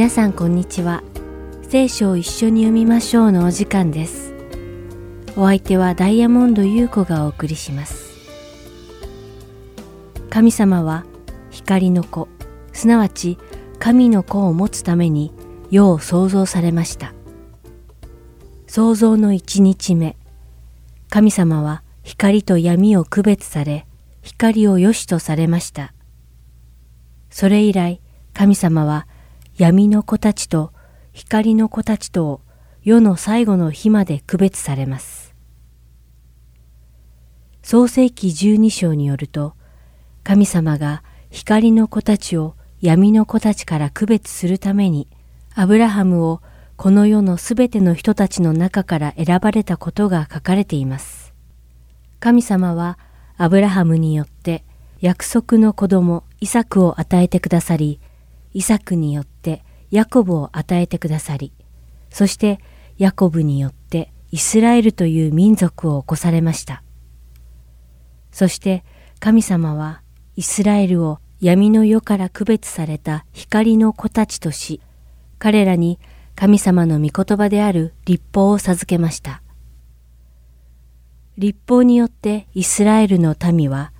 皆さんこんにちは。聖書を一緒に読みましょうのお時間です。お相手はダイヤモンド優子がお送りします。神様は光の子、すなわち神の子を持つために世を創造されました。創造の一日目、神様は光と闇を区別され、光を良しとされました。それ以来、神様は闇の子たちと光の子たちとを世の最後の日まで区別されます。創世記十二章によると、神様が光の子たちを闇の子たちから区別するために、アブラハムをこの世のすべての人たちの中から選ばれたことが書かれています。神様はアブラハムによって約束の子供イサクを与えてくださり、イサクによっヤコブを与えてくださり、そしてヤコブによってイスラエルという民族を起こされました。そして神様はイスラエルを闇の世から区別された光の子たちとし、彼らに神様の御言葉である立法を授けました。立法によってイスラエルの民は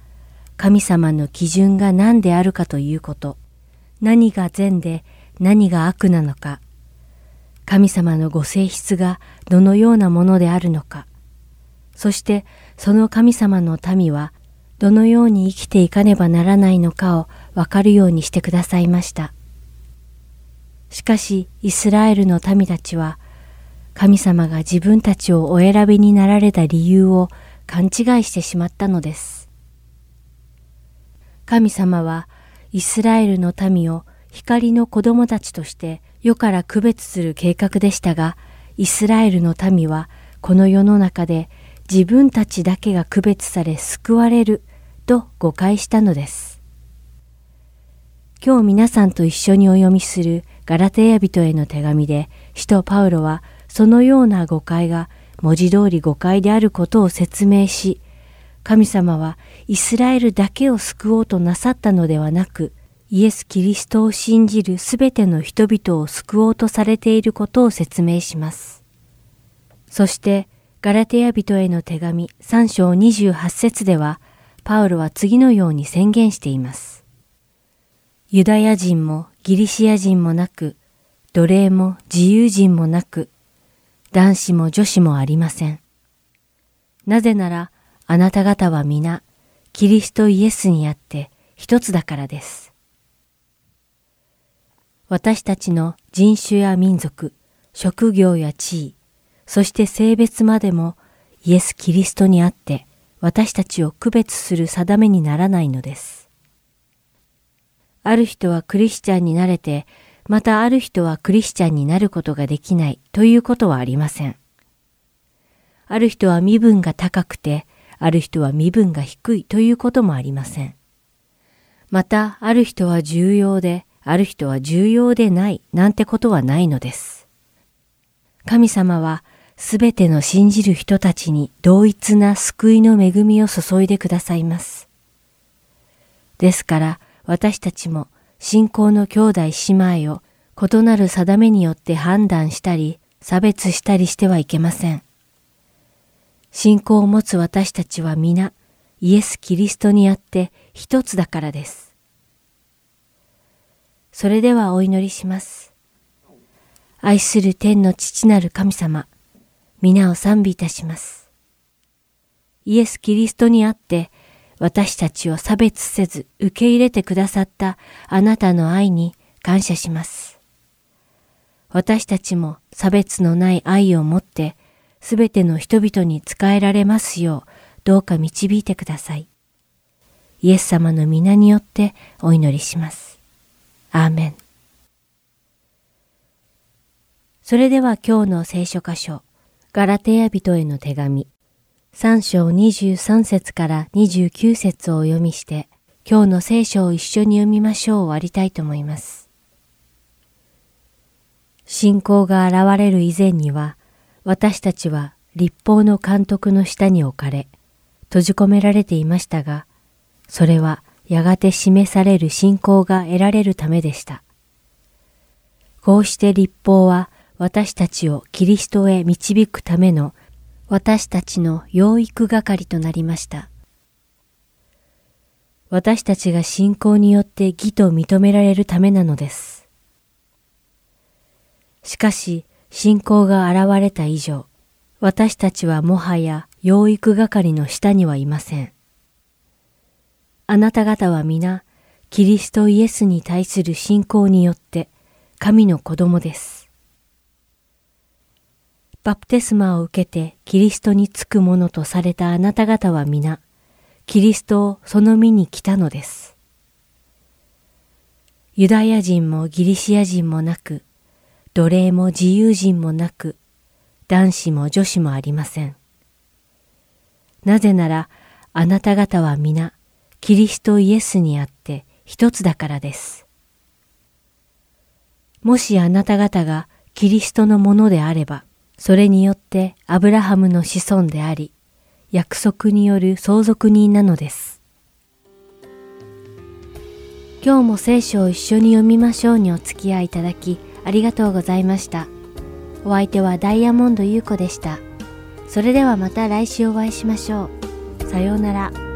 神様の基準が何であるかということ、何が善で何が悪なのか、神様のご性質がどのようなものであるのか、そしてその神様の民はどのように生きていかねばならないのかをわかるようにしてくださいました。しかしイスラエルの民たちは神様が自分たちをお選びになられた理由を勘違いしてしまったのです。神様はイスラエルの民を光の子供たちとして世から区別する計画でしたが、イスラエルの民はこの世の中で自分たちだけが区別され救われると誤解したのです。今日皆さんと一緒にお読みするガラテヤ人への手紙で、使徒パウロはそのような誤解が文字通り誤解であることを説明し、神様はイスラエルだけを救おうとなさったのではなく、イエス・キリストを信じるすべての人々を救おうとされていることを説明します。そして、ガラテヤ人への手紙3章28節では、パウロは次のように宣言しています。ユダヤ人もギリシア人もなく、奴隷も自由人もなく、男子も女子もありません。なぜなら、あなた方は皆、キリストイエスにあって一つだからです。私たちの人種や民族、職業や地位、そして性別までもイエス・キリストにあって私たちを区別する定めにならないのです。ある人はクリスチャンになれて、またある人はクリスチャンになることができないということはありません。ある人は身分が高くて、ある人は身分が低いということもありません。また、ある人は重要で、ある人は重要でないなんてことはないのです。神様はすべての信じる人たちに同一な救いの恵みを注いでくださいます。ですから私たちも信仰の兄弟姉妹を異なる定めによって判断したり差別したりしてはいけません。信仰を持つ私たちは皆、イエス・キリストにあって一つだからです。それではお祈りします。愛する天の父なる神様、皆を賛美いたします。イエス・キリストにあって、私たちを差別せず受け入れてくださったあなたの愛に感謝します。私たちも差別のない愛を持ってすべての人々に仕えられますようどうか導いてください。イエス様の皆によってお祈りします。アーメン。それでは今日の聖書箇所、ガラテヤ人への手紙、3章23節から29節をお読みして、今日の聖書を一緒に読みましょう終わりたいと思います。信仰が現れる以前には、私たちは立法の監督の下に置かれ、閉じ込められていましたが、それはやがて示される信仰が得られるためでした。こうして立法は私たちをキリストへ導くための私たちの養育係となりました。私たちが信仰によって義と認められるためなのです。しかし、信仰が現れた以上、私たちはもはや養育係の下にはいません。あなた方は皆、キリストイエスに対する信仰によって神の子供です。バプテスマを受けてキリストにつくものとされたあなた方は皆、キリストをその身に来たのです。ユダヤ人もギリシア人もなく、奴隷も自由人もなく、男子も女子もありません。なぜなら、あなた方は皆、キリストイエスにあって一つだからです。もしあなた方がキリストのものであれば、それによってアブラハムの子孫であり、約束による相続人なのです。今日も聖書を一緒に読みましょうにお付き合いいただきありがとうございました。お相手はダイヤモンド優子でした。それではまた来週お会いしましょう。さようなら。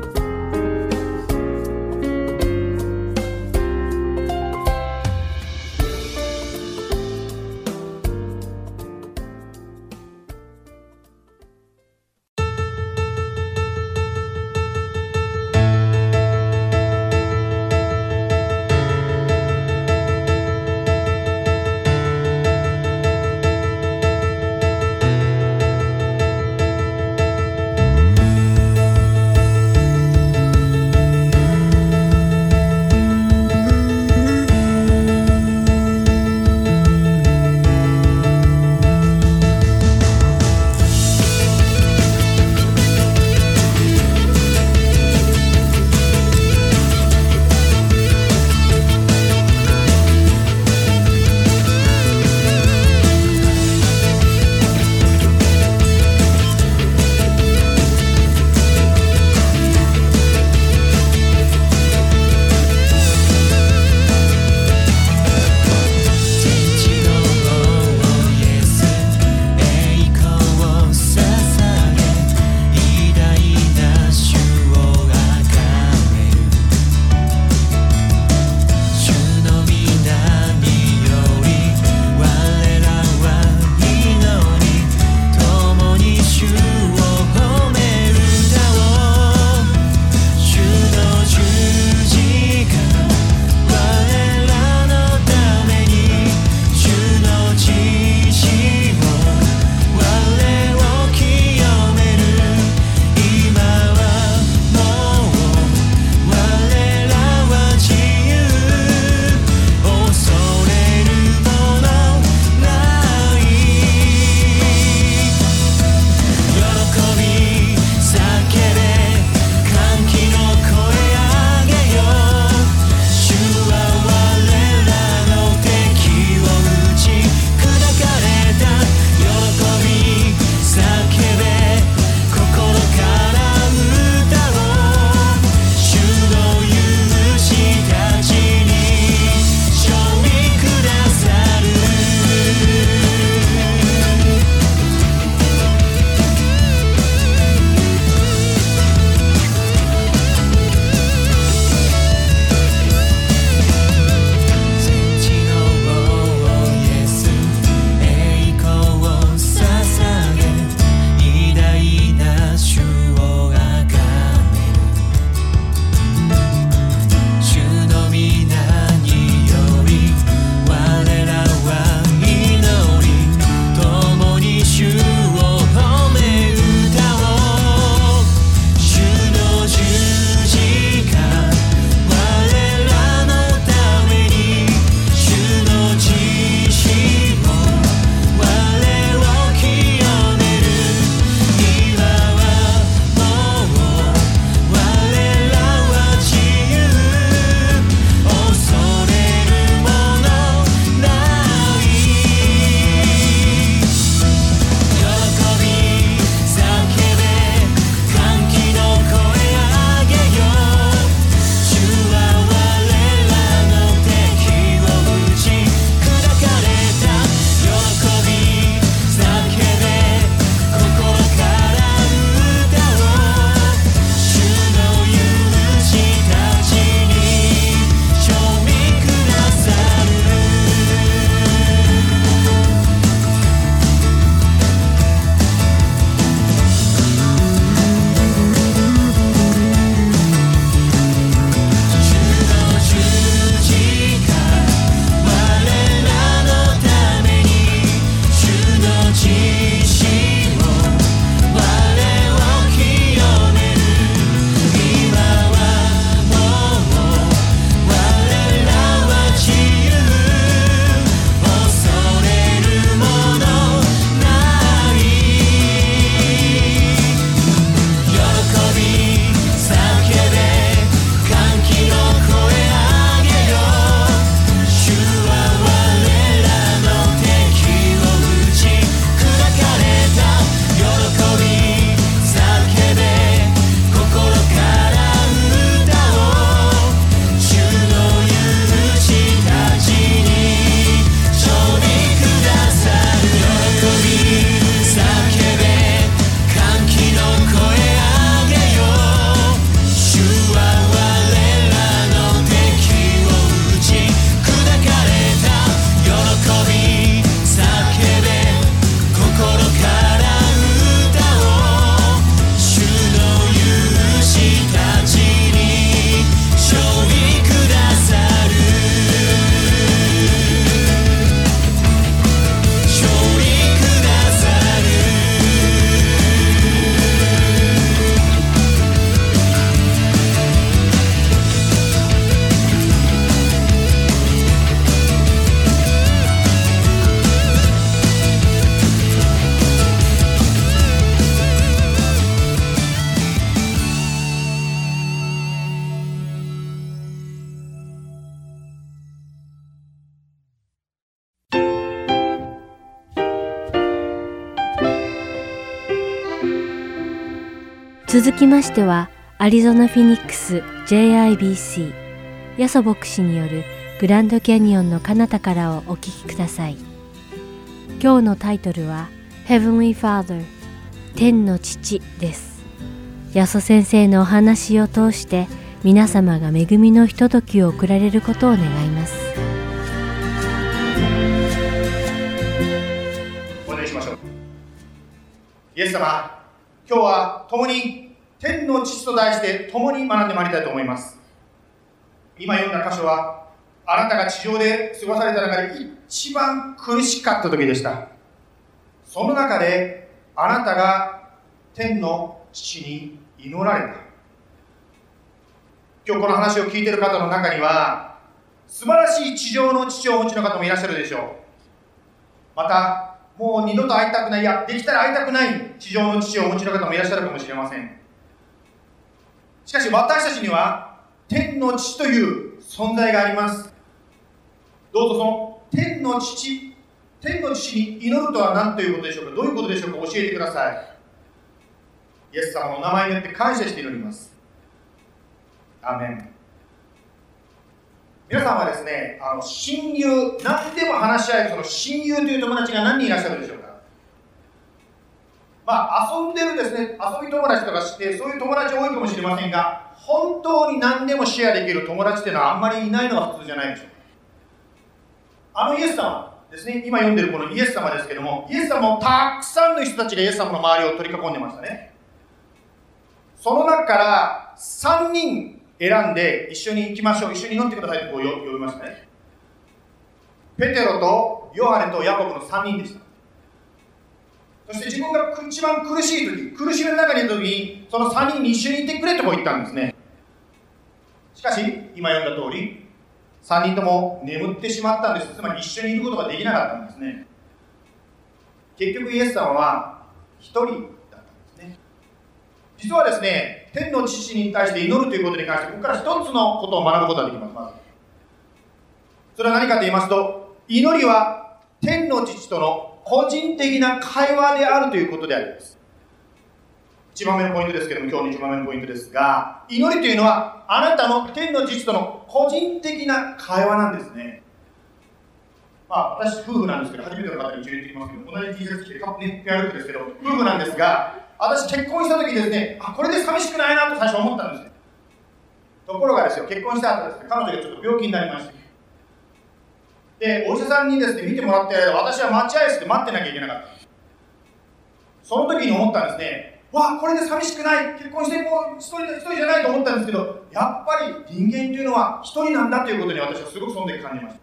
続きましては、アリゾナ・フィニックス JIBC ヤソ牧師によるグランドキャニオンの彼方からをお聞きください。今日のタイトルは Heavenly Father 天の父です。ヤソ先生のお話を通して皆様が恵みのひとときを送られることを願います。お願いしましょう。イエス様、今日は共に天の父と題して共に学んでまいりたいと思います。今読んだ箇所は、あなたが地上で過ごされた中で一番苦しかった時でした。その中で、あなたが天の父に祈られた。今日この話を聞いてる方の中には、素晴らしい地上の父をお持ちの方もいらっしゃるでしょう。また、もう二度と会いたくない、いや、できたら会いたくない地上の父をお持ちの方もいらっしゃるかもしれません。しかし私たちには、天の父という存在があります。どうぞその天の父、天の父に祈るとは何ということでしょうか？どういうことでしょうか？教えてください。イエス様の名前によって感謝して祈ります。アメン。皆さんはですね、あの親友、何でも話し合えるその親友という友達が何人いらっしゃるでしょうか？まあ、遊んでるですね、遊び友達とかして、そういう友達多いかもしれませんが、本当に何でもシェアできる友達っていうのはあんまりいないのが普通じゃないでしょう。あのイエス様ですね、今読んでるこのイエス様ですけども、イエス様もたくさんの人たちがイエス様の周りを取り囲んでましたね。その中から3人選んで一緒に行きましょう。一緒に乗ってくださいってこう呼びましたね。ペテロとヨハネとヤコブの3人でした。そして自分が一番苦しい時苦しみの中にいる時にその3人に一緒にいてくれとこう言ったんですね。しかし今読んだ通り3人とも眠ってしまったんです。つまり一緒にいることができなかったんですね。結局イエス様は1人だったんですね。実はですね天の父に対して祈るということに関してここから一つのことを学ぶことができます。まず。それは何かと言いますと祈りは天の父との個人的な会話であるということであります1番目のポイントですけども今日の1番目のポイントですが祈りというのはあなたの天の父との個人的な会話なんですねまあ、私、夫婦なんですけど、初めての方に一応言ってきますけど、同じ T シャツ着て、ね、ペアルックですけど、夫婦なんですが、私結婚した時ですね、あ、これで寂しくないなと最初思ったんですよ。ところがですよ、結婚した後ですね、彼女がちょっと病気になりまして。で、お医者さんにですね、見てもらって、私は待合室で待ってなきゃいけなかった。その時に思ったんですね、わあ、これで寂しくない、結婚してもう一人一人じゃないと思ったんですけど、やっぱり人間というのは一人なんだということに私はすごくその時感じました。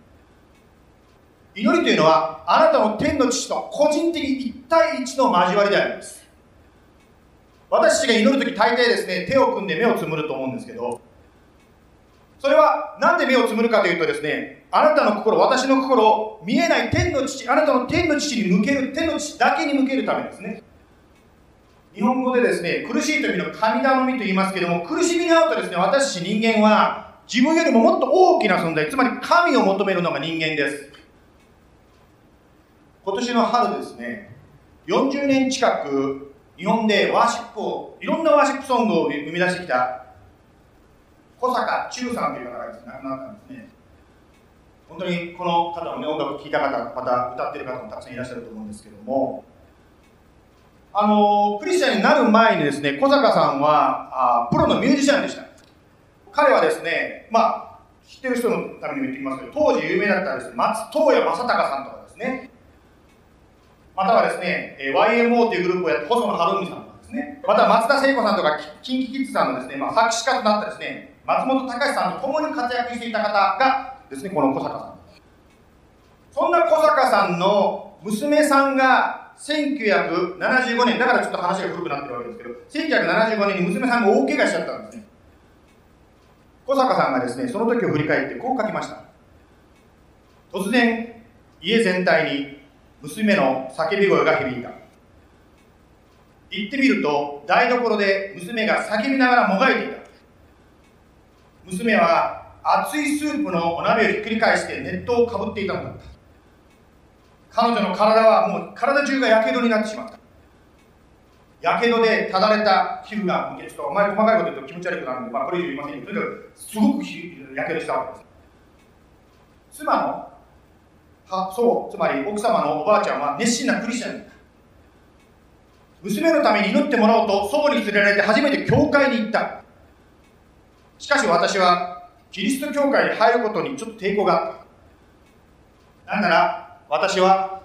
祈りというのは、あなたの天の父と個人的一対一の交わりであります。私たちが祈るとき大抵ですね、手を組んで目をつむると思うんですけど、それはなんで目をつむるかというとですね、あなたの心、私の心を見えない天の父、あなたの天の父に向ける、天の父だけに向けるためですね。日本語でですね、苦しい時の神頼みと言いますけども、苦しみに遭うとですね、私人間は自分よりももっと大きな存在、つまり神を求めるのが人間です。今年の春ですね、40年近く日本でワーシップを、いろんなワーシップソングを生み出してきた小坂忠さんという方が亡くなったんですね。本当にこの方の、ね、音楽を聴いた方、また歌ってる方もたくさんいらっしゃると思うんですけども、あの、クリスチャンになる前にですね、小坂さんはあプロのミュージシャンでした。彼はですね、まあ、知ってる人のためにも言ってきますけど、当時有名だったですね、松任谷正隆さんとかですね、またはですね、YMO というグループをやって細野晴臣さんとかですね、また松田聖子さんとか k i n k i k i さんのですね、まあ、作詞家となったですね、松本隆さんと共に活躍していた方がですね、この小坂さん。そんな小坂さんの娘さんが1975年、だからちょっと話が古くなってるわけですけど、1975年に娘さんが大怪我しちゃったんですね。小坂さんがですね、その時を振り返ってこう書きました。突然、家全体に娘の叫び声が響いた行ってみると台所で娘が叫びながらもがいていた娘は熱いスープのお鍋をひっくり返して熱湯をかぶっていたのだった。彼女の体はもう体中がやけどになってしまった。やけどでただれた皮膚がちょっとあまり細かいこと言うと気持ち悪くなるんで、まあ、これ以上言いませんけどすごくやけどしたわけです。妻のはそうつまり奥様のおばあちゃんは熱心なクリスチャン娘のために祈ってもらおうと祖母に連れられて初めて教会に行った。しかし私はキリスト教会に入ることにちょっと抵抗が。あったなんなら私は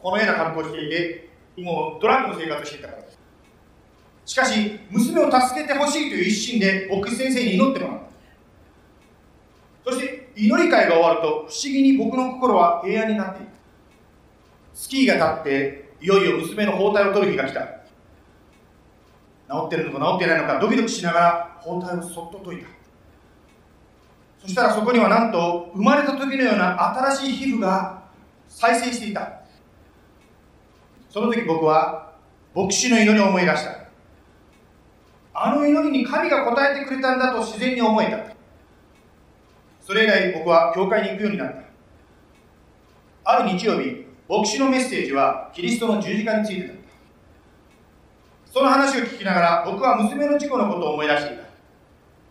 このような格好をしていてもうドラッグの生活をしていたからです。しかし娘を助けてほしいという一心で牧師先生に祈ってもらった。そして祈り会が終わると不思議に僕の心は平安になっていたスキーが立っていよいよ娘の包帯を取る日が来た。治ってるのか治ってないのかドキドキしながら包帯をそっと解いた。そしたらそこにはなんと生まれた時のような新しい皮膚が再生していた。その時僕は牧師の祈りを思い出した。あの祈りに神が応えてくれたんだと自然に思えた。それ以来僕は教会に行くようになった。ある日曜日牧師のメッセージはキリストの十字架についてだった。その話を聞きながら僕は娘の事故のことを思い出していた。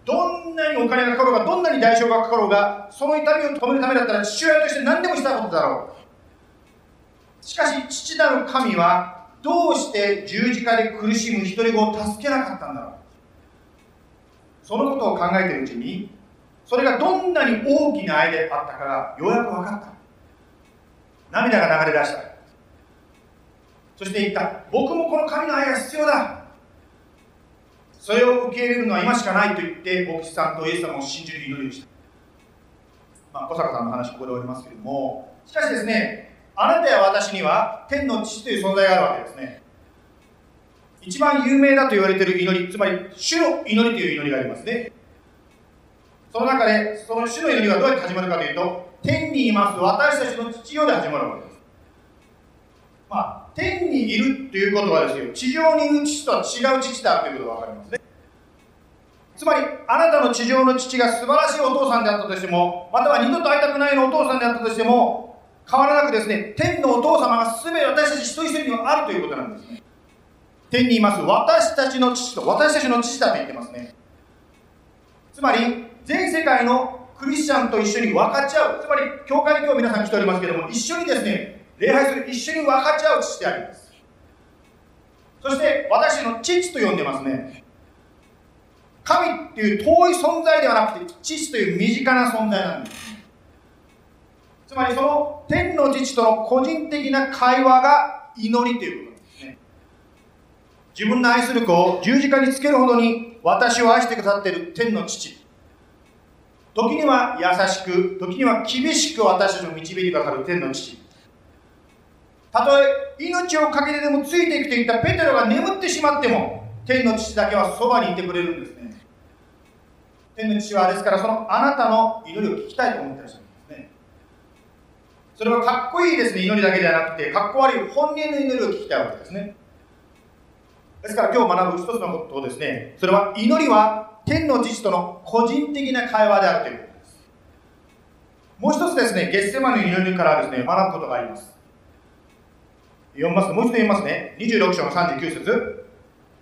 どんなにお金がかかろうがどんなに代償がかかろうがその痛みを止めるためだったら父親として何でもしたことだろう。しかし父なる神はどうして十字架で苦しむ一人子を助けなかったんだろう。そのことを考えているうちにそれがどんなに大きな愛であったかがようやく分かった。涙が流れ出した。そして言った。僕もこの神の愛が必要だ。それを受け入れるのは今しかないと言って牧師さんとイエス様を信じる祈りをした。まあ小坂さんの話ここで終わりますけれども。しかしですねあなたや私には天の父という存在があるわけですね。一番有名だと言われている祈りつまり主の祈りという祈りがありますね。その中でその主の祈りはどうやって始まるかというと天にいます私たちの父よで始まるわけです。まあ、天にいるということはですよ、地上にいる父とは違う父だということが分かりますね。つまり、あなたの地上の父が素晴らしいお父さんであったとしても、または二度と会いたくないのお父さんであったとしても、変わらなくですね、天のお父様が全て私たち一人一人にはあるということなんですね。天にいます私たちの父と私たちの父だと言ってますね。つまり、全世界のクリスチャンと一緒に分かち合う。つまり、教会に今日皆さん来ておりますけども、一緒にですね、礼拝する、一緒に分かち合う父であります。そして、私の父と呼んでますね。神っていう遠い存在ではなくて、父という身近な存在なんです。つまり、その天の父との個人的な会話が祈りということですね。自分の愛する子を十字架につけるほどに私を愛してくださっている天の父。時には優しく、時には厳しく私たちを導いてくださる天の父。たとえ命を懸けてでもついていくといったペテロが眠ってしまっても、天の父だけはそばにいてくれるんですね。天の父はですから、そのあなたの祈りを聞きたいと思ってらっしゃるんですね。それはかっこいいですね、祈りだけではなくて、かっこ悪い本音の祈りを聞きたいわけですね。ですから今日学ぶ一つのことをですね、それは祈りは天の父との個人的な会話であるということです。もう一つですね、ゲッセマの祈りからですね、学ぶことがあります。読みますもう一度読みますね。26章の39節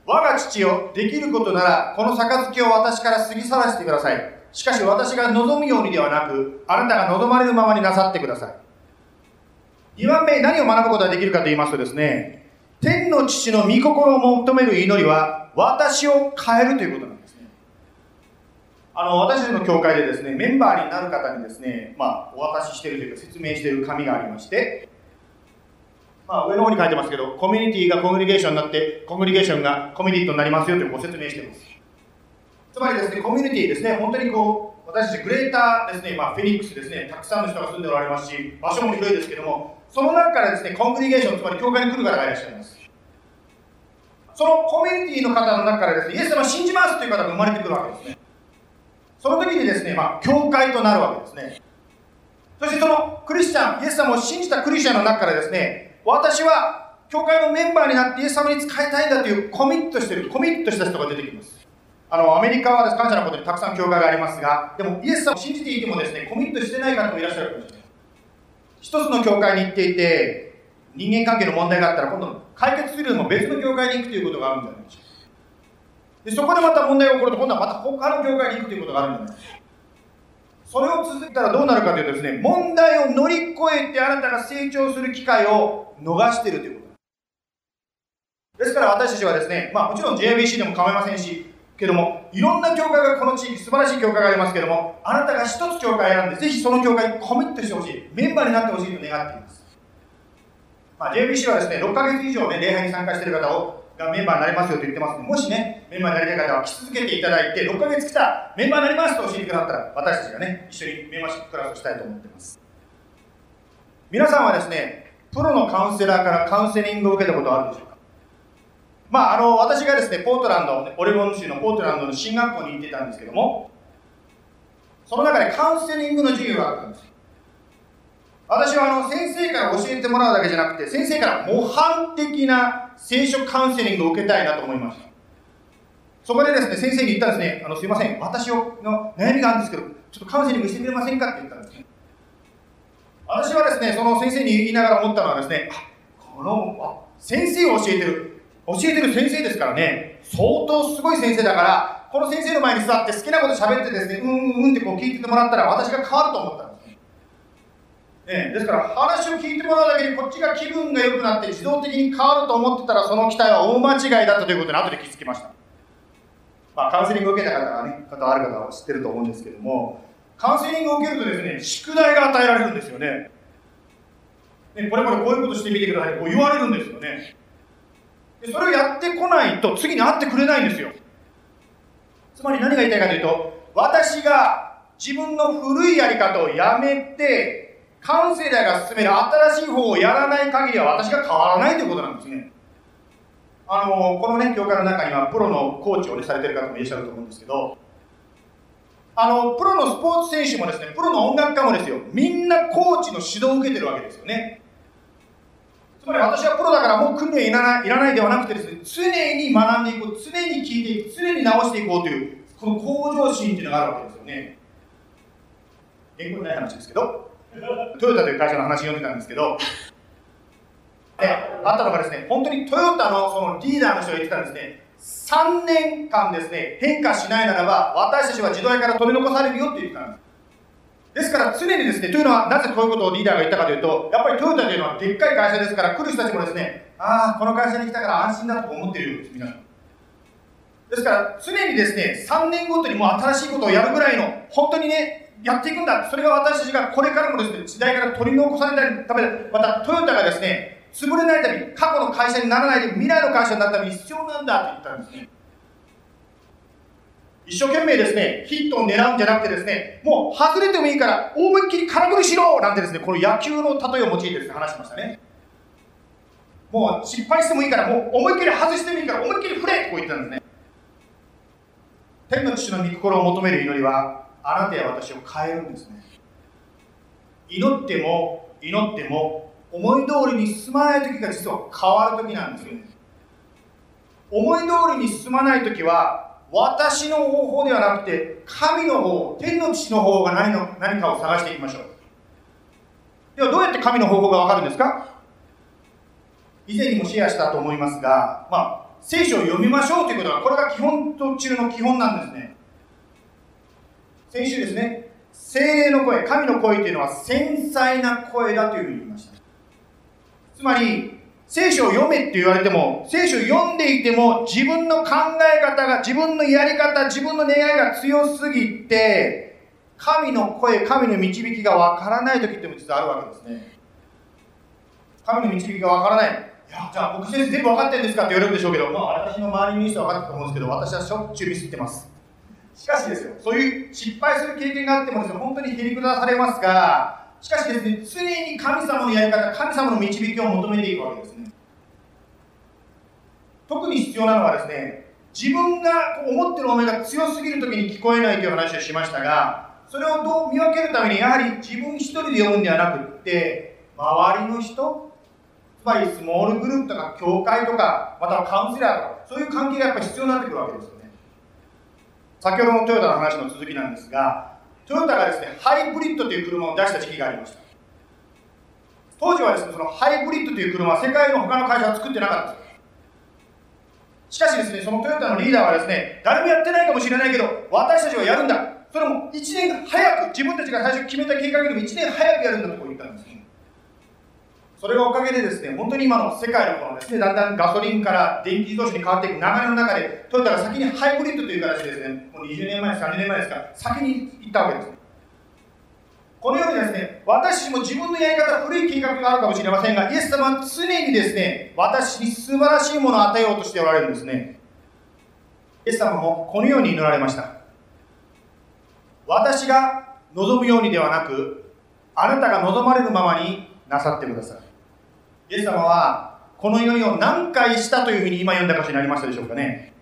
我が父よ、できることなら、この杯を私から過ぎ去らせてください。しかし私が望むようにではなく、あなたが望まれるままになさってください。2番目、何を学ぶことができるかと言いますとですね、天の父の御心を求める祈りは、私を変えるということなんですね。あの私たちの教会でですねメンバーになる方にですね、まあ、お渡ししているというか説明している紙がありまして、まあ、上の方に書いてますけどコミュニティがコミュニケーションになってコミュニケーションがコミュニティになりますよというご説明しています。つまりですねコミュニティですね本当にこう私たちグレーターですね、まあ、フェニックスですねたくさんの人が住んでおられますし場所も広いですけどもその中からですねコミュニケーションつまり教会に来る方がいらっしゃいます。そのコミュニティの方の中からですねイエス様を信じますという方が生まれてくるわけですね。その時にですね、まあ、教会となるわけですね。そしてそのクリスチャン、イエス様を信じたクリスチャンの中からですね、私は教会のメンバーになってイエス様に仕えたいんだというコミットしてる、コミットした人が出てきます。あの、アメリカは感謝のことにたくさん教会がありますが、でもイエス様を信じていてもですね、コミットしてない方もいらっしゃるかもしれない。一つの教会に行っていて、人間関係の問題があったら、今度解決するよりも別の業界に行くということがあるんじゃないでしょうか。そこでまた問題が起こると、今度はまた他の業界に行くということがあるんじゃないでしょうか。それを続けたらどうなるかというとですね、問題を乗り越えてあなたが成長する機会を逃しているということですから私たちはですね、まあもちろん JBC でも構いませんし、けども、いろんな教会がこの地域、素晴らしい教会がありますけども、あなたが一つ教会を選んで、ぜひその教会にコミットしてほしい、メンバーになってほしいと願っています。まあ、JBC はですね、6ヶ月以上ね、礼拝に参加している方をがメンバーになりますよと言ってますので、もしね、メンバーになりたい方は来続けていただいて、6ヶ月来たメンバーになりますと教えてくださったら、私たちがね、一緒にメンバーシップクラスをしたいと思っています。皆さんはですね、プロのカウンセラーからカウンセリングを受けたことはあるでしょうか？まあ、あの、私がですね、ポートランド、オレゴン州のポートランドの進学校に行ってたんですけども、その中でカウンセリングの授業があったんです。私はあの先生から教えてもらうだけじゃなくて、先生から模範的な聖書カウンセリングを受けたいなと思いました。そこでですね、先生に言ったんですね、あのすいません、私の悩みがあるんですけど、ちょっとカウンセリングしてくれませんかって言ったんですね。私はですね、その先生に言いながら思ったのはですね、あこのあ先生を教えてる、教えてる先生ですからね、相当すごい先生だから、この先生の前に座って好きなこと喋ってですね、うんうんうんってこう聞いててもらったら私が変わると思ったんです。えですから話を聞いてもらうだけでこっちが気分が良くなって自動的に変わると思ってたらその期待は大間違いだったということに後で気づきました。まあ、カウンセリングを受けた方がね、方ある方は知ってると思うんですけども、カウンセリングを受けるとですね、宿題が与えられるんですよね。ねこれまでこういうことしてみてくださいこう言われるんですよね。でそれをやってこないと次に会ってくれないんですよ。つまり何が言いたいかというと、私が自分の古いやり方をやめて、カウンセラーが進める新しい方をやらない限りは私が変わらないということなんですね。あの、このね、教会の中にはプロのコーチを、ね、されてる方もいらっしゃると思うんですけど、あの、プロのスポーツ選手もですね、プロの音楽家もですよ、みんなコーチの指導を受けてるわけですよね。つまり私はプロだからもう訓練いらないいらないではなくてですね、常に学んでいこう、常に聞いていく、常に直していこうという、この向上心っていうのがあるわけですよね。原稿にない話ですけど、トヨタという会社の話を読んでたんですけど、で、あったのがですね、本当にトヨタのそのリーダーの人が言ってたんですね、3年間ですね、変化しないならば、私たちは時代から取り残されるよって言ってたんです。ですから常にですね、というのはなぜこういうことをリーダーが言ったかというと、やっぱりトヨタというのはでっかい会社ですから、来る人たちもですね、ああ、この会社に来たから安心だと思ってるようです、皆さん。ですから常にですね、3年ごとにもう新しいことをやるぐらいの、本当にね、やっていくんだ。それが私たちがこれからもですね、時代から取り残されないため、またトヨタがですね、潰れないために、過去の会社にならないで未来の会社になるために必要なんだって言ったんですね。一生懸命ですね、ヒットを狙うんじゃなくてですね、もう外れてもいいから思いっきり空振りしろなんてですね、この野球の例えを用いてですね、話しましたね。もう失敗してもいいから、もう思いっきり外してもいいから思いっきり振れってこう言ったんですね。天の父の御心を求める祈りは、あなたや私を変えるんですね。祈っても祈っても思い通りに進まない時が実は変わる時なんですよね。思い通りに進まない時は私の方法ではなくて神の方天の父の方が何の何かを探していきましょう。ではどうやって神の方法がわかるんですか？以前にもシェアしたと思いますが、まあ、聖書を読みましょうということはこれが基本途中の基本なんですね。先週ですね、精霊の声、神の声というのは繊細な声だというふうに言いました。つまり、聖書を読めって言われても、聖書を読んでいても、自分の考え方が、自分のやり方、自分の願いが強すぎて、神の声、神の導きがわからない時っても実はあるわけですね。神の導きがわからない。いや、じゃあ僕先生全部分かってるんですかって言われるんでしょうけど、まあ私の周りにいる人は分かってると思うんですけど、私はしょっちゅうミスってます。しかしですよ、そういう失敗する経験があってもですね、本当にへりくだされますが、しかしですね、常に神様のやり方、神様の導きを求めていくわけですね。特に必要なのはですね、自分が思ってる思いが強すぎる時に聞こえないという話をしましたが、それをどう見分けるために、やはり自分一人で読むんではなくって、周りの人、つまりスモールグループとか教会とか、またはカウンセラーとか、そういう関係がやっぱり必要になってくるわけです。先ほどのトヨタの話の続きなんですが、トヨタがですね、ハイブリッドという車を出した時期がありました。当時はですね、そのハイブリッドという車は世界の他の会社は作ってなかったしかしですね、そのトヨタのリーダーはですね、誰もやってないかもしれないけど、私たちはやるんだ。それも1年早く、自分たちが最初決めた計画よりも1年早くやるんだとこう言ったんですね。それがおかげでですね、本当に今の世界のこのですね、だんだんガソリンから電気自動車に変わっていく流れの中で、トヨタが先にハイブリッドという形でですね、もう20年前、30年前ですから、先に行ったわけです。このようにですね、私も自分のやり方、古い計画があるかもしれませんが、イエス様は常にですね、私に素晴らしいものを与えようとしておられるんですね。イエス様もこのように祈られました。私が望むようにではなく、あなたが望まれるままになさってください。イエス様は、この祈りを何回したというふうに今読んだ箇所になりましたでしょうかね。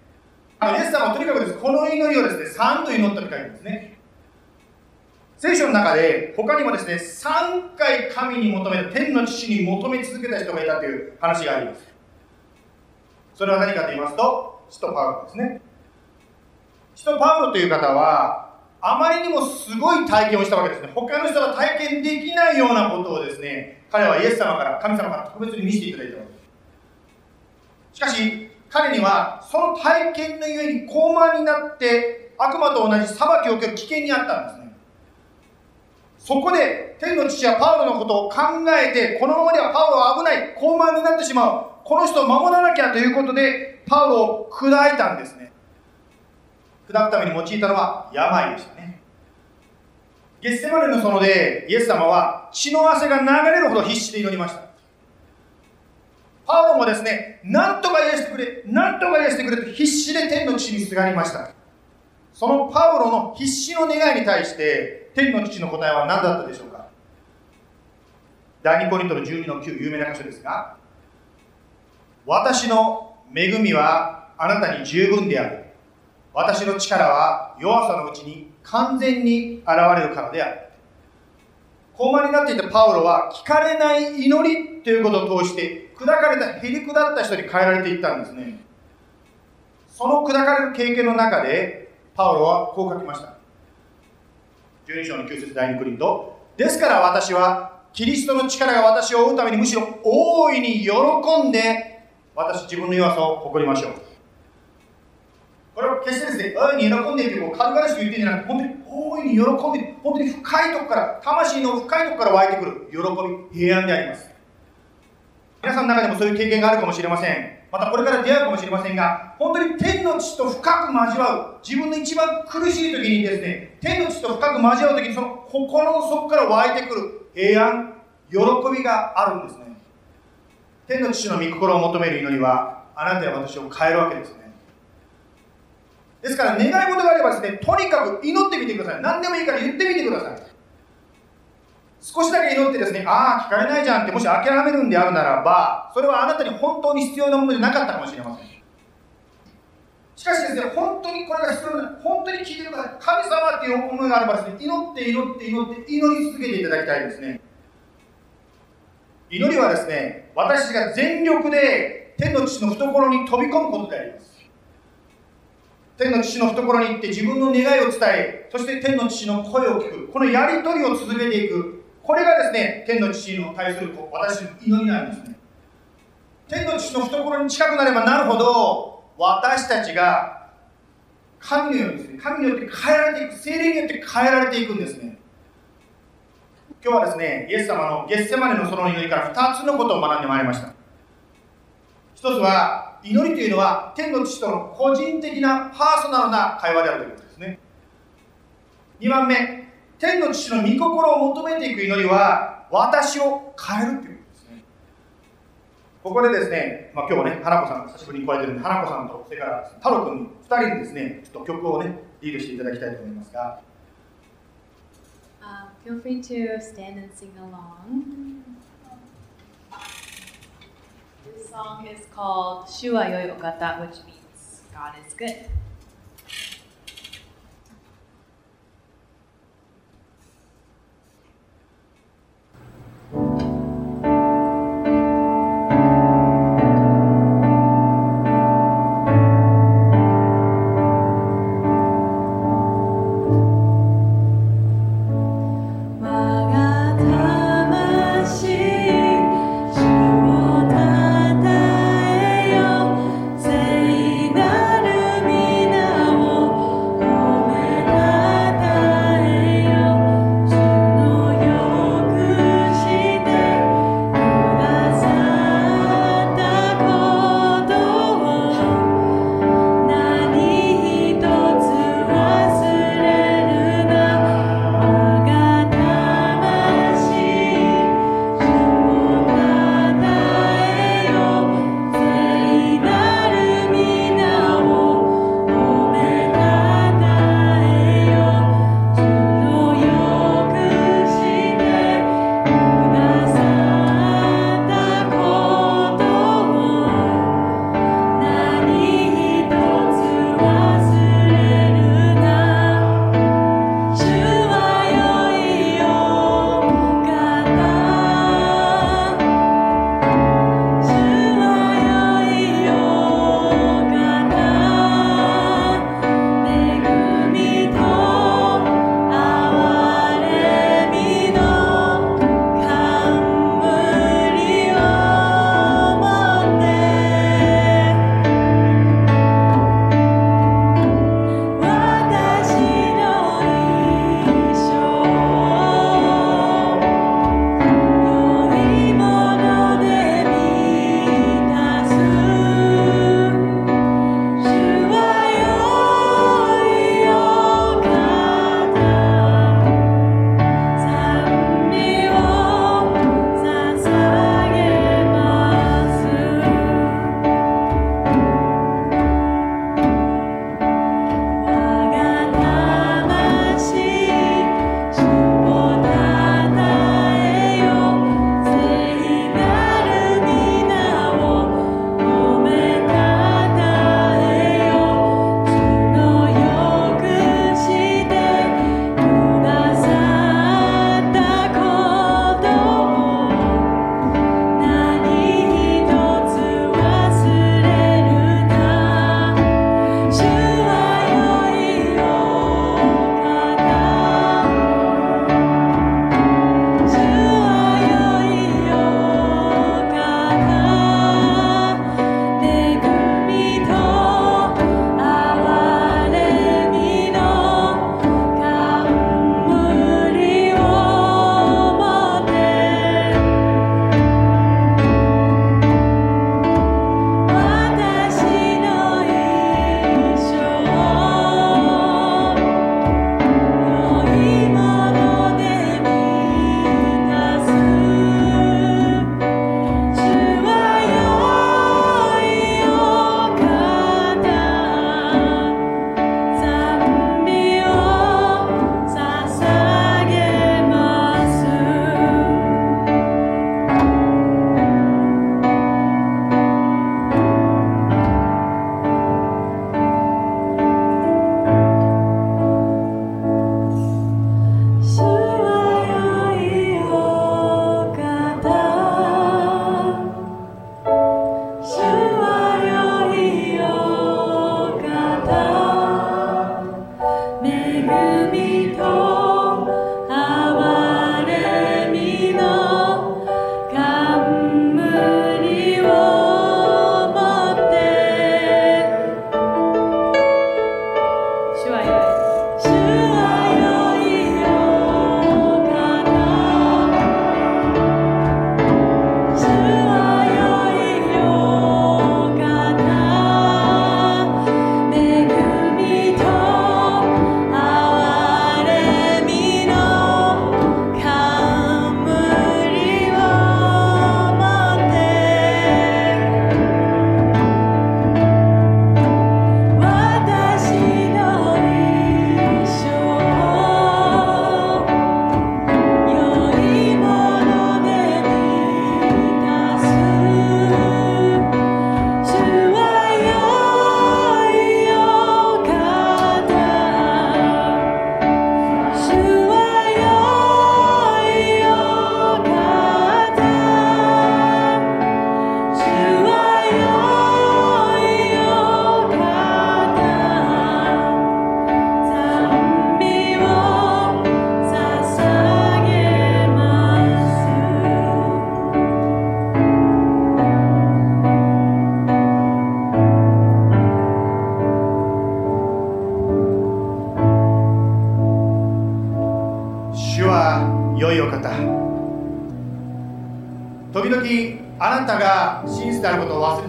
あのイエス様はとにかくです、この祈りをですね、3度祈ったと書いてあるんですね。聖書の中で、他にもですね、3回神に求めた、天の父に求め続けた人がいたという話があります。それは何かと言いますと、使徒パウロですね。使徒パウロという方は、あまりにもすごい体験をしたわけですね。他の人が体験できないようなことをですね、彼はイエス様から、神様から特別に見せていただいたわけです。しかし、彼にはその体験のゆえに高慢になって悪魔と同じ裁きを受ける危険にあったんですね。そこで天の父はパウロのことを考えて、このままではパウロは危ない、高慢になってしまう、この人を守らなきゃということで、パウロを砕いたんですね。砕くために用いたのは病でしたね。ゲッセマネの園でイエス様は血の汗が流れるほど必死で祈りました。パウロもですね、なんとか癒してくれ、なんとか癒してくれと必死で天の父にすがりました。そのパウロの必死の願いに対して、天の父の答えは何だったでしょうか第2コリントの12の9、有名な箇所ですが、私の恵みはあなたに十分である。私の力は弱さのうちに完全に現れるからである。高慢になっていたパウロは聞かれない祈りということを通して砕かれたへりくだった人に変えられていったんですね。その砕かれる経験の中でパウロはこう書きました。12章の9節第2クリント。ですから私はキリストの力が私を追うためにむしろ大いに喜んで私自分の弱さを誇りましょう。これは決してですね、大いに喜んでいて、こう軽々しく言ってんじゃなくて、本当に大いに喜んで、本当に深いとこから、魂の深いとこから湧いてくる喜び、平安であります。皆さんの中でもそういう経験があるかもしれません。またこれから出会うかもしれませんが、本当に天の地と深く交わう、自分の一番苦しい時にですね、天の地と深く交わう時に、その心の底から湧いてくる平安、喜びがあるんですね。天の父の御心を求める祈りは、あなたや私を変えるわけですね。ですから願い事があればですね、とにかく祈ってみてください。何でもいいから言ってみてください。少しだけ祈ってですね、ああ、聞かれないじゃんってもし諦めるんであるならば、それはあなたに本当に必要なものじゃなかったかもしれません。しかしですね、本当にこれが必要な、本当に聞いてください。神様っていう思いがあればですね、祈って祈って祈って祈り続けていただきたいですね。祈りはですね、私たちが全力で天の父の懐に飛び込むことであります。天の父の懐に行って自分の願いを伝え、そして天の父の声を聞く。このやりとりを続けていく。これがですね、天の父に対する私の祈りなんですね。天の父の懐に近くなればなるほど、私たちが神のようにですね、神によって変えられていく、精霊によって変えられていくんですね。今日はですね、イエス様のゲッセマネのその祈りから2つのことを学んでまいりました。一つは、祈りというのは天の父との個人的なパーソナルな会話であるということですね。2番目天の父の御心を求めていく祈りは私を変えるということですね。ここでですね、まあ、今日ね花子さん久しぶりに来られてるんで花子さんとそれから太郎君2人にですねちょっと曲をねリードしていただきたいと思いますが。Uh, feel free to stand and sing along. Song is called Shua Yoi Okata, which means God is good.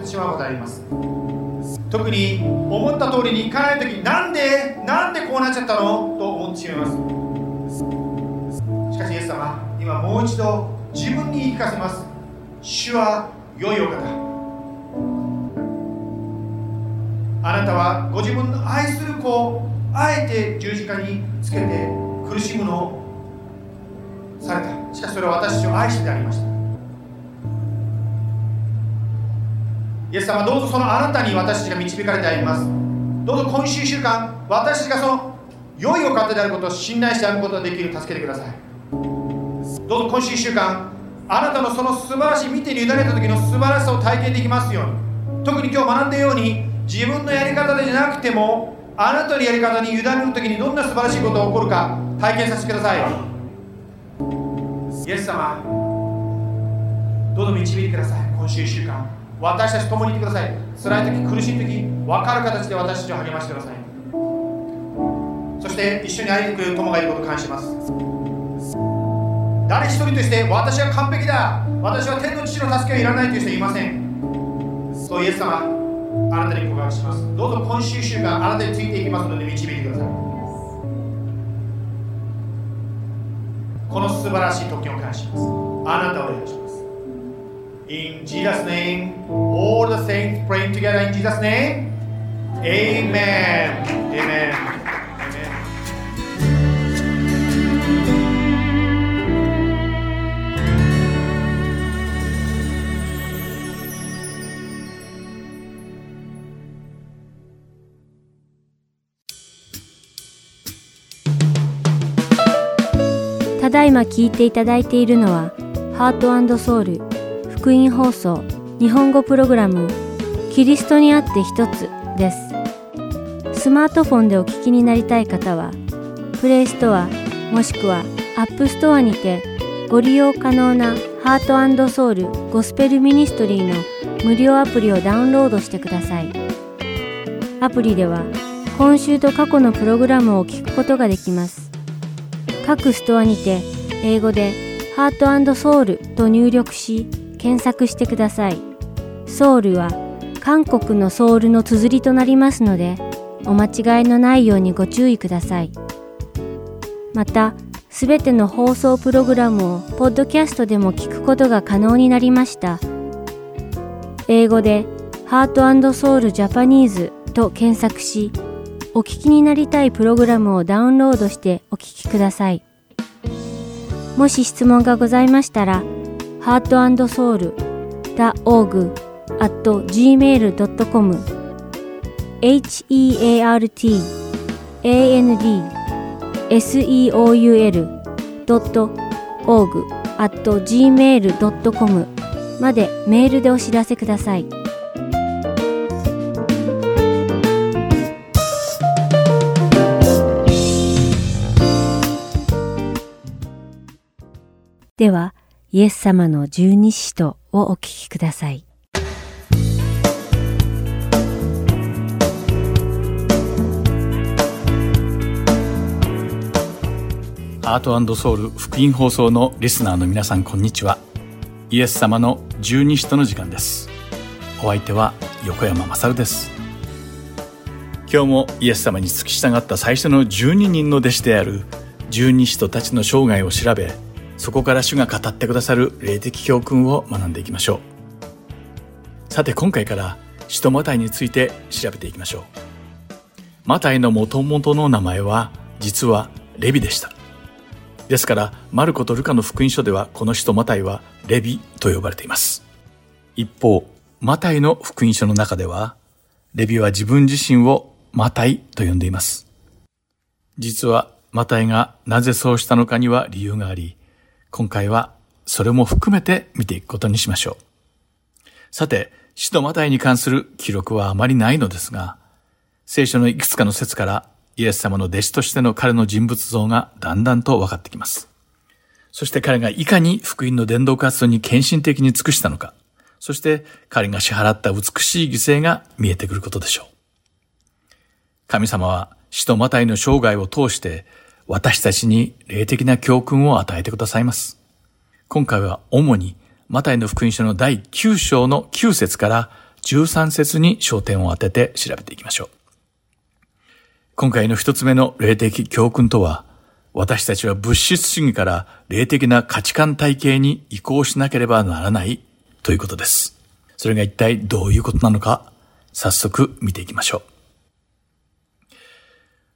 あることを忘れてします。特に思った通りにいかない時に何そのあなたに私たちが導かれてあります。どうぞ今週1週間私たちがその良いお方であることを信頼してあることができる助けてください。どうぞ今週1週間あなたのその素晴らしい見てに委ねた時の素晴らしさを体験できますように。特に今日学んだように自分のやり方でじゃなくてもあなたのやり方に委ねる時にどんな素晴らしいことが起こるか体験させてください。イエス様どうぞ導いてください。今週1週間。私たち共にいてください。辛い時苦しい時分かる形で私たちを励ましてください。そして一緒に歩いてくる友がいることを感謝します。誰一人として私は完璧だ。私は天の父の助けはいらないという人はいません。そうイエス様あなたに告白します。どうぞ今週週間あなたについていきますので導いてください。この素晴らしい時を感謝します。あなたをお願いします。In Jesus' name, all the saints praying together in Jesus' name. Amen. Amen. Amen. ただいま聞いていただいているのはハートソウル福音放送日本語プログラムキリストにあって一つです。スマートフォンでお聞きになりたい方はプレイストアもしくはアップストアにてご利用可能なハートソウルゴスペルミニストリーの無料アプリをダウンロードしてください。アプリでは今週と過去のプログラムを聞くことができます。各ストアにて英語でハートソウルと入力し検索してください。ソウルは韓国のソウルの綴りとなりますのでお間違いのないようにご注意ください。また、すべての放送プログラムをポッドキャストでも聞くことが可能になりました。英語でハートソウルジャパニーズと検索し、お聞きになりたいプログラムをダウンロードしてお聞きください。もし質問がございましたら、heartandsoul.org at gmail.com heartandseoul.org at gmail.com までメールでお知らせください。では、イエス様の十二使徒をお聞きください。ハートソウル福音放送のリスナーの皆さんこんにちは。イエス様の十二使徒の時間です。お相手は横山まさるです。今日もイエス様に付き従った最初の十二人の弟子である十二使徒たちの生涯を調べ、そこから主が語ってくださる霊的教訓を学んでいきましょう。さて今回から使徒マタイについて調べていきましょう。マタイの元々の名前は実はレビでした。ですから、マルコとルカの福音書ではこの使徒マタイはレビと呼ばれています。一方、マタイの福音書の中では、レビは自分自身をマタイと呼んでいます。実はマタイがなぜそうしたのかには理由があり、今回はそれも含めて見ていくことにしましょう。さて、使徒マタイに関する記録はあまりないのですが、聖書のいくつかの説からイエス様の弟子としての彼の人物像がだんだんと分かってきます。そして彼がいかに福音の伝道活動に献身的に尽くしたのか、そして彼が支払った美しい犠牲が見えてくることでしょう。神様は使徒マタイの生涯を通して私たちに霊的な教訓を与えてくださいます。今回は主にマタイの福音書の第9章の9節から13節に焦点を当てて調べていきましょう。今回の一つ目の霊的教訓とは、私たちは物質主義から霊的な価値観体系に移行しなければならないということです。それが一体どういうことなのか、早速見ていきましょう。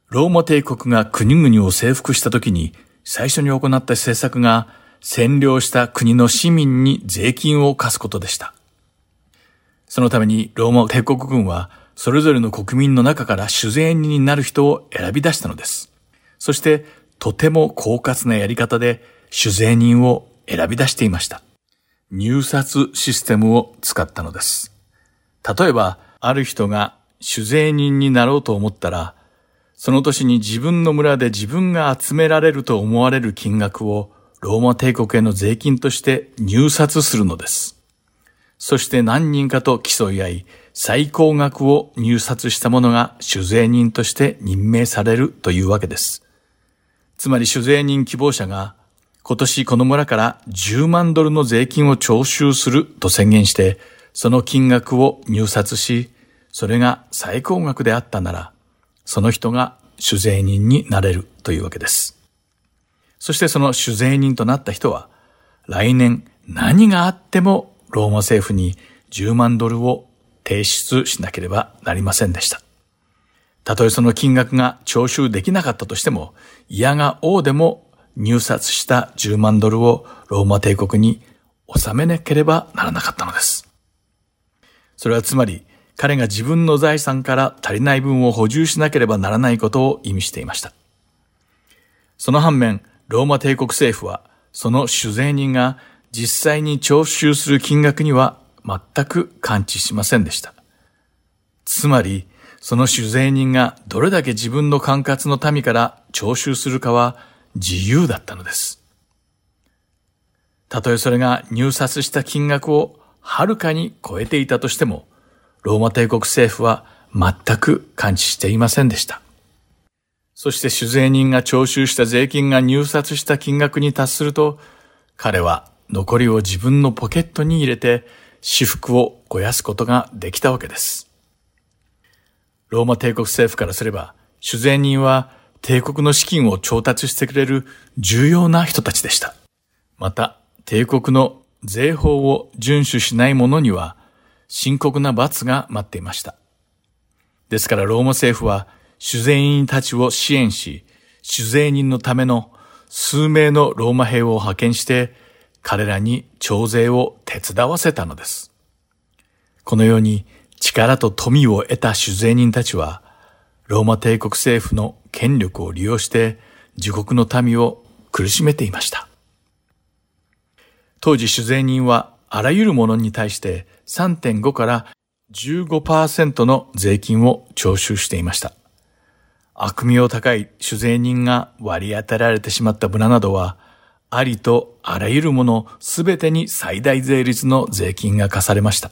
ローマ帝国が国々を征服した時に最初に行った政策が占領した国の市民に税金を課すことでした。そのためにローマ帝国軍はそれぞれの国民の中から主税人になる人を選び出したのです。そしてとても狡猾なやり方で主税人を選び出していました。入札システムを使ったのです。例えば、ある人が主税人になろうと思ったら、その年に自分の村で自分が集められると思われる金額をローマ帝国への税金として入札するのです。そして何人かと競い合い、最高額を入札した者が主税人として任命されるというわけです。つまり主税人希望者が今年この村から10万ドルの税金を徴収すると宣言して、その金額を入札し、それが最高額であったなら、その人が主税人になれるというわけです。そしてその主税人となった人は、来年何があってもローマ政府に10万ドルを提出しなければなりませんでした。たとえその金額が徴収できなかったとしても、嫌が王でも入札した10万ドルをローマ帝国に納めなければならなかったのです。それはつまり、彼が自分の財産から足りない分を補充しなければならないことを意味していました。その反面、ローマ帝国政府は、その主税人が実際に徴収する金額には全く感知しませんでした。つまり、その主税人がどれだけ自分の管轄の民から徴収するかは自由だったのです。たとえそれが入札した金額をはるかに超えていたとしても、ローマ帝国政府は全く感知していませんでした。そして主税人が徴収した税金が入札した金額に達すると、彼は残りを自分のポケットに入れて私服を肥やすことができたわけです。ローマ帝国政府からすれば、主税人は帝国の資金を調達してくれる重要な人たちでした。また、帝国の税法を遵守しない者には、深刻な罰が待っていました。ですからローマ政府は主税人たちを支援し、主税人のための数名のローマ兵を派遣して彼らに徴税を手伝わせたのです。このように力と富を得た主税人たちはローマ帝国政府の権力を利用して自国の民を苦しめていました。当時主税人はあらゆるものに対して3.5から15%の税金を徴収していました。悪名高い主税人が割り当てられてしまった村などは、ありとあらゆるものすべてに最大税率の税金が課されました。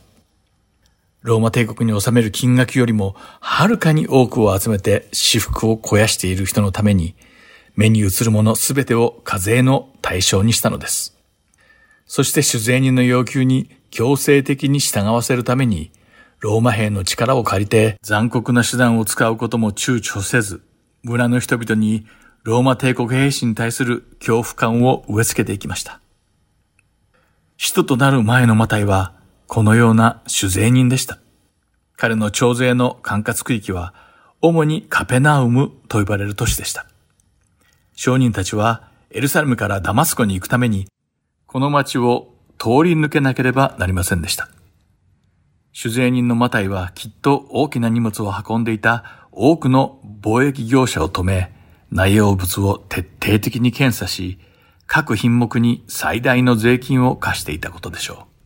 ローマ帝国に納める金額よりもはるかに多くを集めて私服を肥やしている人のために、目に映るものすべてを課税の対象にしたのです。そして主税人の要求に強制的に従わせるために、ローマ兵の力を借りて残酷な手段を使うことも躊躇せず、村の人々にローマ帝国兵士に対する恐怖感を植え付けていきました。使徒となる前のマタイは、このような主税人でした。彼の徴税の管轄区域は、主にカペナウムと呼ばれる都市でした。商人たちはエルサレムからダマスコに行くためにこの町を通り抜けなければなりませんでした。酒税人のマタイはきっと大きな荷物を運んでいた多くの貿易業者を止め、内容物を徹底的に検査し、各品目に最大の税金を課していたことでしょう。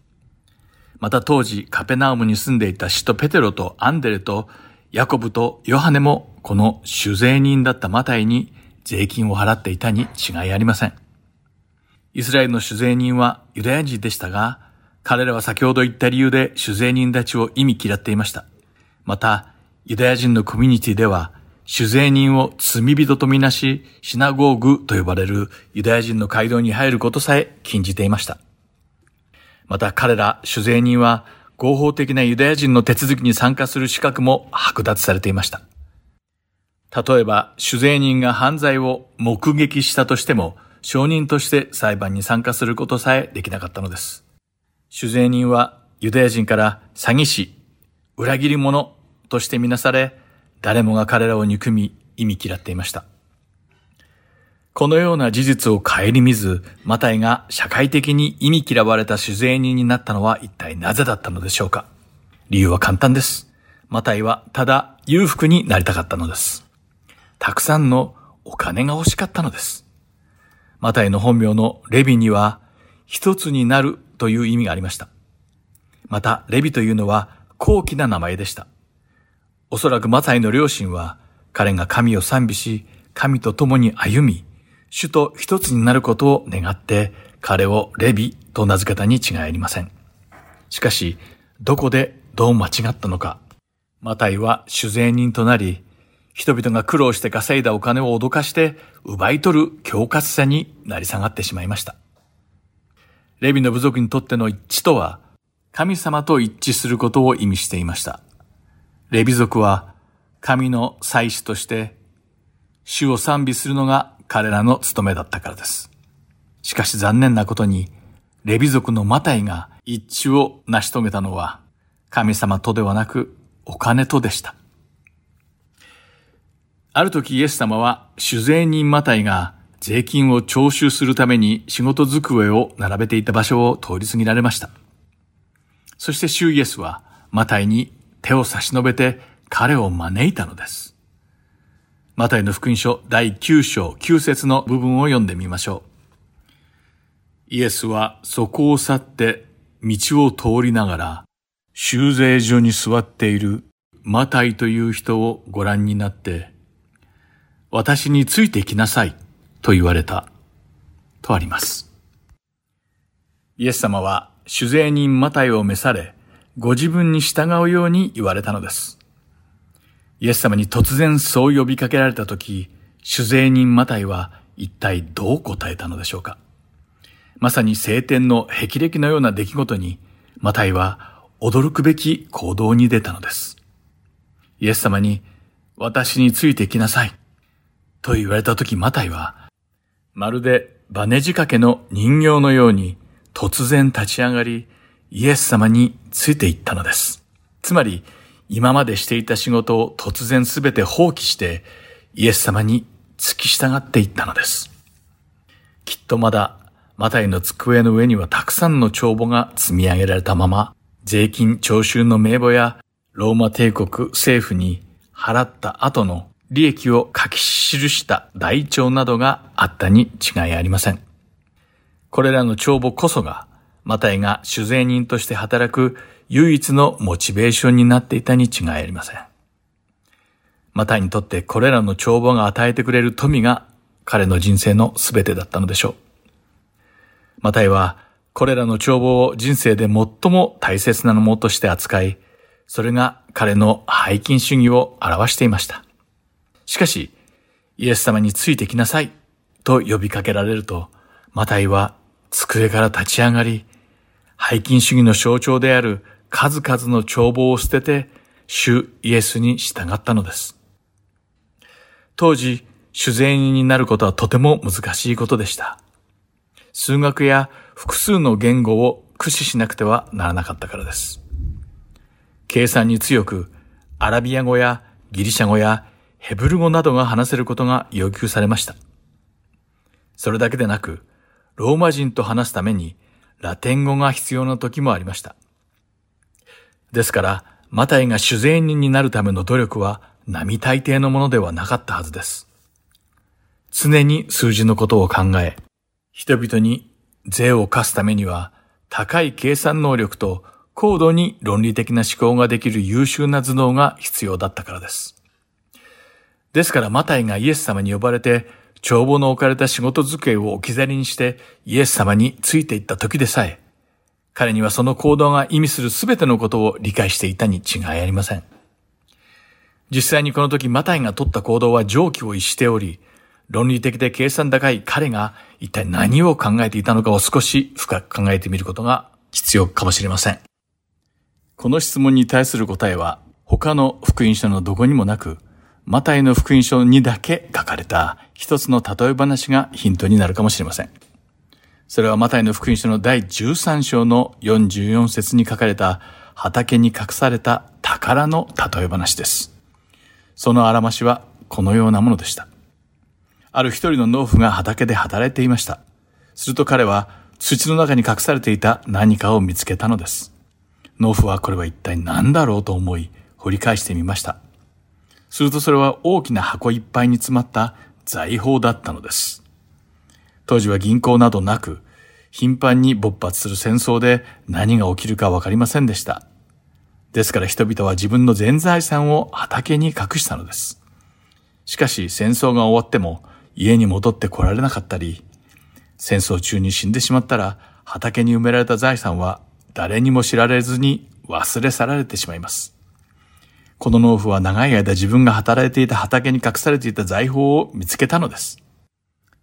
また当時カペナウムに住んでいた使徒ペテロとアンデレとヤコブとヨハネもこの酒税人だったマタイに税金を払っていたに違いありません。イスラエルの主税人はユダヤ人でしたが、彼らは先ほど言った理由で主税人たちを意味嫌っていました。また、ユダヤ人のコミュニティでは、酒税人を罪人とみなし、シナゴーグと呼ばれるユダヤ人の街道に入ることさえ禁じていました。また彼ら酒税人は合法的なユダヤ人の手続きに参加する資格も剥奪されていました。例えば、酒税人が犯罪を目撃したとしても、証人として裁判に参加することさえできなかったのです。酒税人はユダヤ人から詐欺師、裏切り者としてみなされ、誰もが彼らを憎み、意味嫌っていました。このような事実を顧みず、マタイが社会的に意味嫌われた酒税人になったのは一体なぜだったのでしょうか理由は簡単です。マタイはただ裕福になりたかったのです。たくさんのお金が欲しかったのです。マタイの本名のレビには、一つになるという意味がありました。また、レビというのは高貴な名前でした。おそらくマタイの両親は、彼が神を賛美し、神と共に歩み、主と一つになることを願って、彼をレビと名付けたに違いありません。しかし、どこでどう間違ったのか。マタイは主税人となり、人々が苦労して稼いだお金を脅かして奪い取る恐喝者になり下がってしまいました。レビの部族にとっての一致とは、神様と一致することを意味していました。レビ族は神の祭司として主を賛美するのが彼らの務めだったからです。しかし残念なことに、レビ族のマタイが一致を成し遂げたのは神様とではなくお金とでした。ある時イエス様は酒税人マタイが税金を徴収するために仕事机を並べていた場所を通り過ぎられました。そして主イエスはマタイに手を差し伸べて彼を招いたのです。マタイの福音書第9章9節の部分を読んでみましょう。イエスはそこを去って道を通りながら、修税所に座っているマタイという人をご覧になって、私についてきなさいと言われたとあります。イエス様は酒税人マタイを召され、ご自分に従うように言われたのです。イエス様に突然そう呼びかけられたとき、酒税人マタイは一体どう答えたのでしょうかまさに晴天の霹靂のような出来事に、マタイは驚くべき行動に出たのです。イエス様に、私についてきなさい。と言われた時マタイは、まるでバネ仕掛けの人形のように突然立ち上がり、イエス様についていったのです。つまり、今までしていた仕事を突然すべて放棄して、イエス様に付き従っていったのです。きっとまだ、マタイの机の上にはたくさんの帳簿が積み上げられたまま、税金徴収の名簿やローマ帝国政府に払った後の利益を書き記した台帳などがあったに違いありません。これらの帳簿こそが、マタイが酒税人として働く唯一のモチベーションになっていたに違いありません。マタイにとってこれらの帳簿が与えてくれる富が彼の人生の全てだったのでしょう。マタイはこれらの帳簿を人生で最も大切なものとして扱い、それが彼の背筋主義を表していました。しかし、イエス様についてきなさいと呼びかけられると、マタイは机から立ち上がり、背筋主義の象徴である数々の帳簿を捨てて、主イエスに従ったのです。当時、主税人になることはとても難しいことでした。数学や複数の言語を駆使しなくてはならなかったからです。計算に強く、アラビア語やギリシャ語やヘブル語などが話せることが要求されました。それだけでなく、ローマ人と話すためにラテン語が必要な時もありました。ですから、マタイが主税人になるための努力は並大抵のものではなかったはずです。常に数字のことを考え、人々に税を課すためには高い計算能力と高度に論理的な思考ができる優秀な頭脳が必要だったからです。ですからマタイがイエス様に呼ばれて、帳簿の置かれた仕事机を置き去りにしてイエス様についていった時でさえ、彼にはその行動が意味するすべてのことを理解していたに違いありません。実際にこの時マタイが取った行動は常軌を逸しており、論理的で計算高い彼が一体何を考えていたのかを少し深く考えてみることが必要かもしれません。この質問に対する答えは他の福音書のどこにもなく、マタイの福音書にだけ書かれた一つの例え話がヒントになるかもしれません。それはマタイの福音書の第13章の44節に書かれた畑に隠された宝の例え話です。そのあらましはこのようなものでした。ある一人の農夫が畑で働いていました。すると彼は土の中に隠されていた何かを見つけたのです。農夫はこれは一体何だろうと思い、掘り返してみました。するとそれは大きな箱いっぱいに詰まった財宝だったのです。当時は銀行などなく、頻繁に勃発する戦争で何が起きるかわかりませんでした。ですから人々は自分の全財産を畑に隠したのです。しかし戦争が終わっても家に戻って来られなかったり、戦争中に死んでしまったら畑に埋められた財産は誰にも知られずに忘れ去られてしまいます。この農夫は長い間自分が働いていた畑に隠されていた財宝を見つけたのです。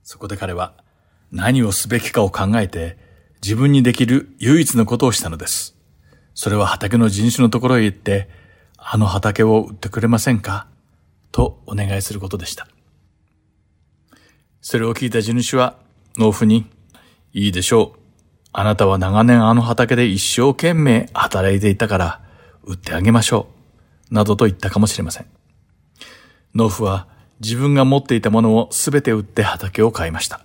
そこで彼は何をすべきかを考えて自分にできる唯一のことをしたのです。それは畑の人種のところへ行って、あの畑を売ってくれませんか？とお願いすることでした。それを聞いた地主は農夫に、いいでしょう。あなたは長年あの畑で一生懸命働いていたから売ってあげましょう。などと言ったかもしれません。農夫は自分が持っていたものをすべて売って畑を買いました。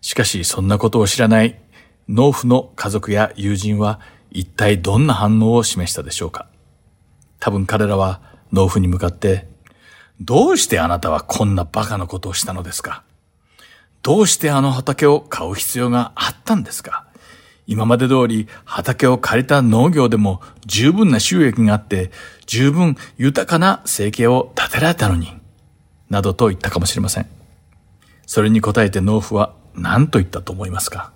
しかしそんなことを知らない農夫の家族や友人は一体どんな反応を示したでしょうか多分彼らは農夫に向かって、どうしてあなたはこんな馬鹿なことをしたのですかどうしてあの畑を買う必要があったんですか今まで通り畑を借りた農業でも十分な収益があって、十分豊かな生計を立てられたのに、などと言ったかもしれません。それに答えて農夫は何と言ったと思いますか？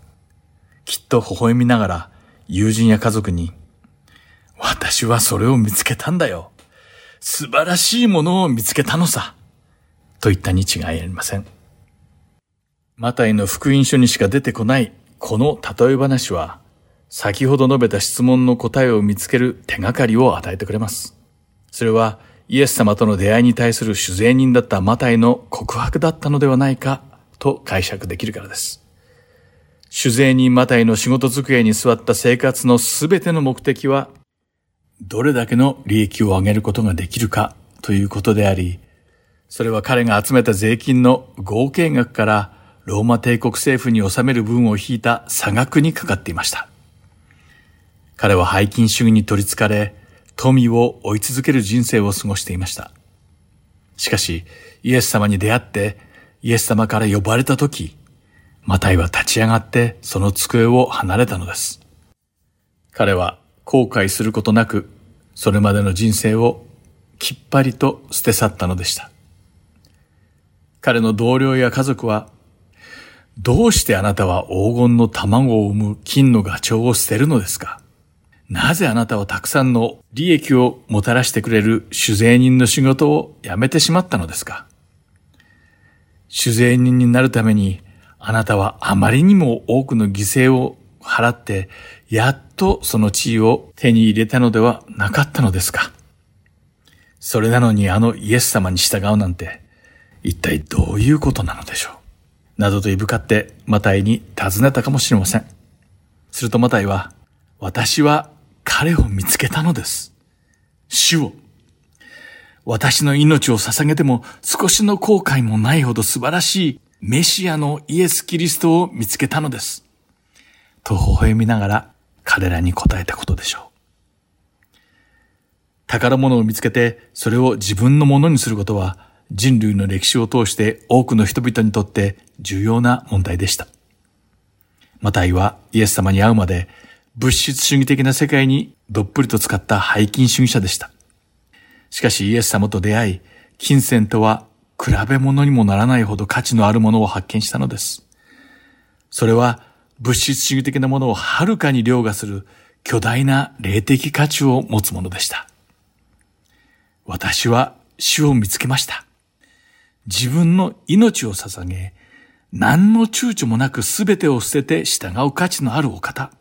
きっと微笑みながら友人や家族に、私はそれを見つけたんだよ。素晴らしいものを見つけたのさ。と言ったに違いありません。マタイの福音書にしか出てこないこの例え話は、先ほど述べた質問の答えを見つける手がかりを与えてくれます。それは、イエス様との出会いに対する主税人だったマタイの告白だったのではないかと解釈できるからです。主税人マタイの仕事机に座った生活のすべての目的は、どれだけの利益を上げることができるかということであり、それは彼が集めた税金の合計額からローマ帝国政府に納める分を引いた差額にかかっていました。彼は背筋主義に取り憑かれ、富を追い続ける人生を過ごしていました。しかし、イエス様に出会って、イエス様から呼ばれた時、マタイは立ち上がってその机を離れたのです。彼は後悔することなく、それまでの人生をきっぱりと捨て去ったのでした。彼の同僚や家族はどうしてあなたは黄金の卵を産む金のガチョウを捨てるのですか？なぜあなたはたくさんの利益をもたらしてくれる酒税人の仕事を辞めてしまったのですか？酒税人になるためにあなたはあまりにも多くの犠牲を払って、やっとその地位を手に入れたのではなかったのですか？それなのにあのイエス様に従うなんて、一体どういうことなのでしょう？などと言い深ってマタイに尋ねたかもしれません。するとマタイは、私は彼を見つけたのです。主を。私の命を捧げても少しの後悔もないほど素晴らしいメシアのイエス・キリストを見つけたのです。と微笑みながら彼らに答えたことでしょう。宝物を見つけてそれを自分のものにすることは人類の歴史を通して多くの人々にとって重要な問題でした。マタイはイエス様に会うまで物質主義的な世界にどっぷりと使った背筋主義者でした。しかしイエス様と出会い、金銭とは比べ物にもならないほど価値のあるものを発見したのです。それは物質主義的なものをはるかに凌駕する巨大な霊的価値を持つものでした。私は主を見つけました。自分の命を捧げ、何の躊躇もなく全てを捨てて従う価値のあるお方。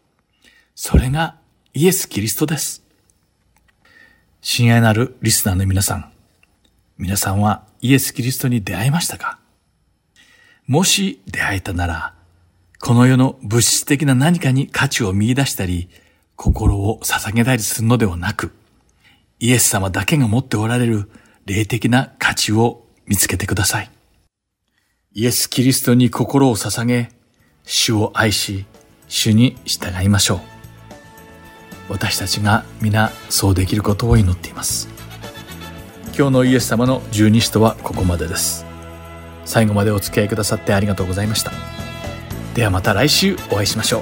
それがイエス・キリストです。親愛なるリスナーの皆さん。皆さんはイエス・キリストに出会いましたか？もし出会えたなら、この世の物質的な何かに価値を見出したり、心を捧げたりするのではなく、イエス様だけが持っておられる霊的な価値を見つけてください。イエス・キリストに心を捧げ、主を愛し、主に従いましょう。私たちが皆そうできることを祈っています。今日のイエス様の十二使徒はここまでです。最後までお付き合いくださってありがとうございました。ではまた来週お会いしましょ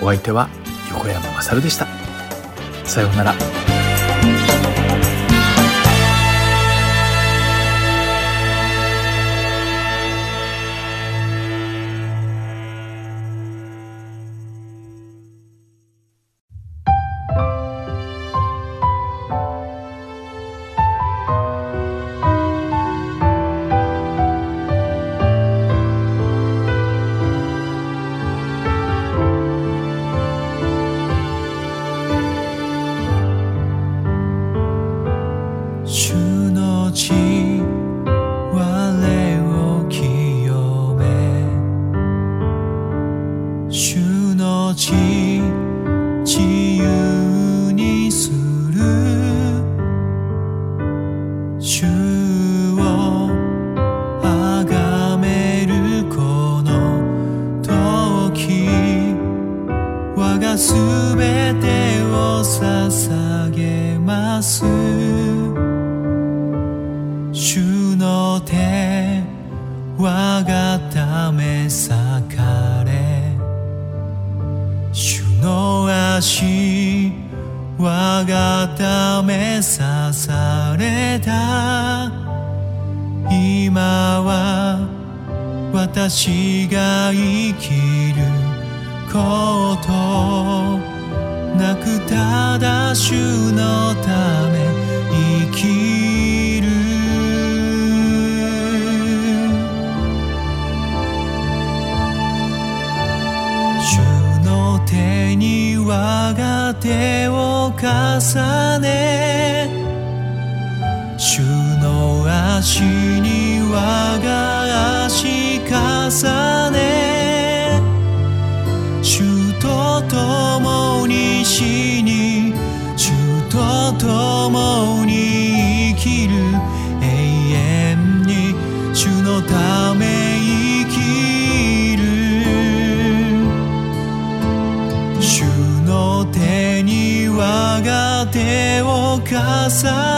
う。お相手は横山まさるでした。さようなら。重ね主と共に死に主と共に生きる永遠に主のため生きる。主の手に我が手を重ね